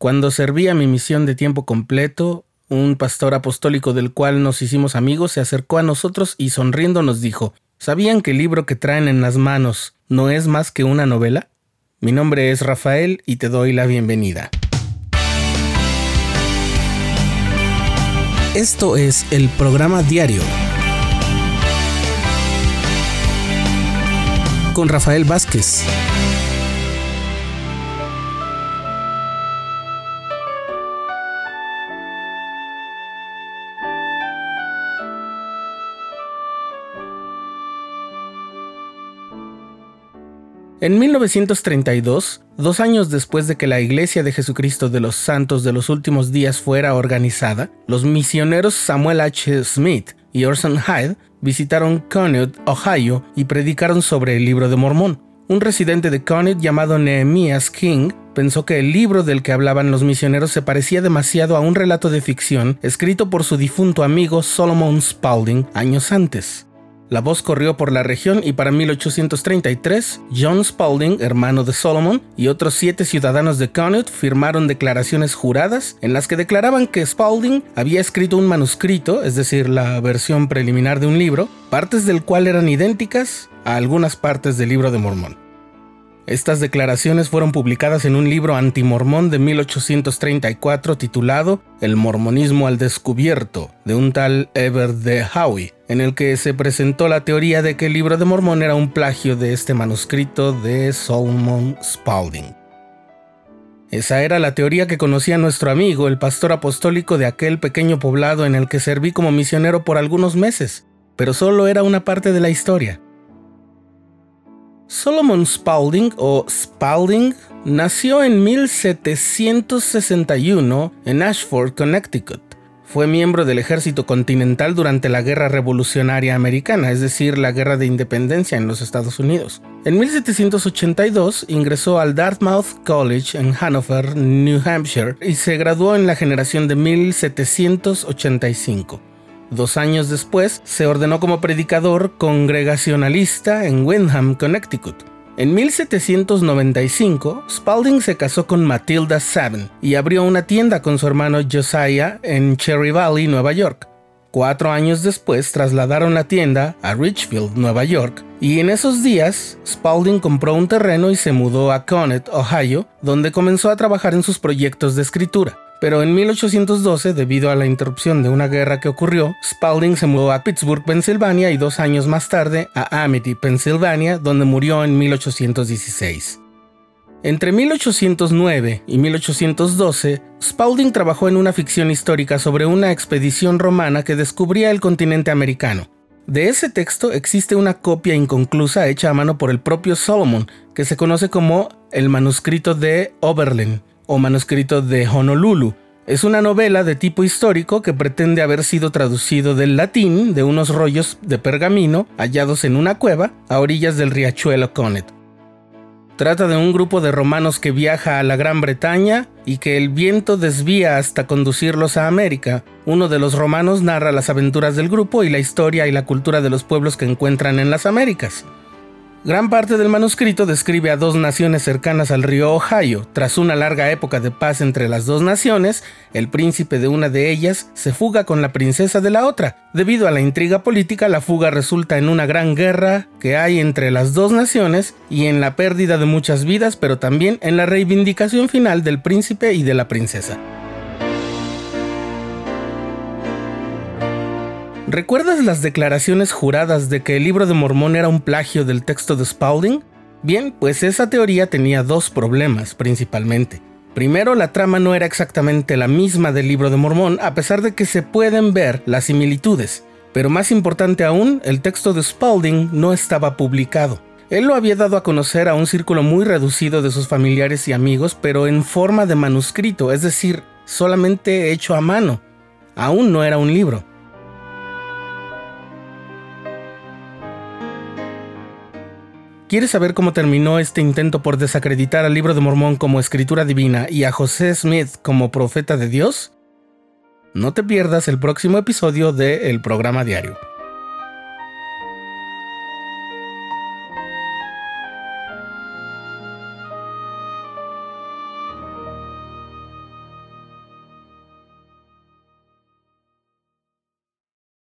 Cuando servía mi misión de tiempo completo, un pastor apostólico del cual nos hicimos amigos se acercó a nosotros y sonriendo nos dijo, ¿Sabían que el libro que traen en las manos no es más que una novela? Mi nombre es Rafael y te doy la bienvenida. Esto es el programa diario con Rafael Vázquez. En 1932, dos años después de que la Iglesia de Jesucristo de los Santos de los Últimos Días fuera organizada, los misioneros Samuel H. Smith y Orson Hyde visitaron Conneaut, Ohio, y predicaron sobre el libro de Mormón. Un residente de Conneaut llamado Nehemias King pensó que el libro del que hablaban los misioneros se parecía demasiado a un relato de ficción escrito por su difunto amigo Solomon Spaulding años antes. La voz corrió por la región y para 1833, John Spaulding, hermano de Solomon, y otros siete ciudadanos de Connaught firmaron declaraciones juradas en las que declaraban que Spaulding había escrito un manuscrito, es decir, la versión preliminar de un libro, partes del cual eran idénticas a algunas partes del libro de Mormón. Estas declaraciones fueron publicadas en un libro antimormón de 1834 titulado El mormonismo al descubierto, de un tal Eber de Howe, en el que se presentó la teoría de que el libro de Mormón era un plagio de este manuscrito de Solomon Spaulding. Esa era la teoría que conocía nuestro amigo, el pastor apostólico de aquel pequeño poblado en el que serví como misionero por algunos meses, pero solo era una parte de la historia. Solomon Spaulding o Spaulding nació en 1761 en Ashford, Connecticut. Fue miembro del ejército continental durante la Guerra Revolucionaria Americana, es decir, la Guerra de Independencia en los Estados Unidos. En 1782 ingresó al Dartmouth College en Hanover, New Hampshire, y se graduó en la generación de 1785. Dos años después, se ordenó como predicador congregacionalista en Windham, Connecticut. En 1795, Spalding se casó con Matilda Sabin y abrió una tienda con su hermano Josiah en Cherry Valley, Nueva York. Cuatro años después trasladaron la tienda a Richfield, Nueva York, y en esos días Spalding compró un terreno y se mudó a Connet, Ohio, donde comenzó a trabajar en sus proyectos de escritura. Pero en 1812, debido a la interrupción de una guerra que ocurrió, Spalding se mudó a Pittsburgh, Pensilvania y dos años más tarde a Amity, Pensilvania, donde murió en 1816. Entre 1809 y 1812, Spalding trabajó en una ficción histórica sobre una expedición romana que descubría el continente americano. De ese texto existe una copia inconclusa hecha a mano por el propio Solomon, que se conoce como el manuscrito de Oberlin, o manuscrito de Honolulu. Es una novela de tipo histórico que pretende haber sido traducido del latín de unos rollos de pergamino hallados en una cueva a orillas del riachuelo Connet. Trata de un grupo de romanos que viaja a la Gran Bretaña y que el viento desvía hasta conducirlos a América. Uno de los romanos narra las aventuras del grupo y la historia y la cultura de los pueblos que encuentran en las Américas. Gran parte del manuscrito describe a dos naciones cercanas al río Ohio. Tras una larga época de paz entre las dos naciones, el príncipe de una de ellas se fuga con la princesa de la otra. Debido a la intriga política, la fuga resulta en una gran guerra que hay entre las dos naciones y en la pérdida de muchas vidas, pero también en la reivindicación final del príncipe y de la princesa. ¿Recuerdas las declaraciones juradas de que el libro de Mormón era un plagio del texto de Spaulding? Bien, pues esa teoría tenía dos problemas principalmente. Primero, la trama no era exactamente la misma del libro de Mormón, a pesar de que se pueden ver las similitudes. Pero más importante aún, el texto de Spaulding no estaba publicado. Él lo había dado a conocer a un círculo muy reducido de sus familiares y amigos, pero en forma de manuscrito, es decir, solamente hecho a mano. Aún no era un libro. ¿Quieres saber cómo terminó este intento por desacreditar al libro de Mormón como escritura divina y a José Smith como profeta de Dios? No te pierdas el próximo episodio de El programa diario.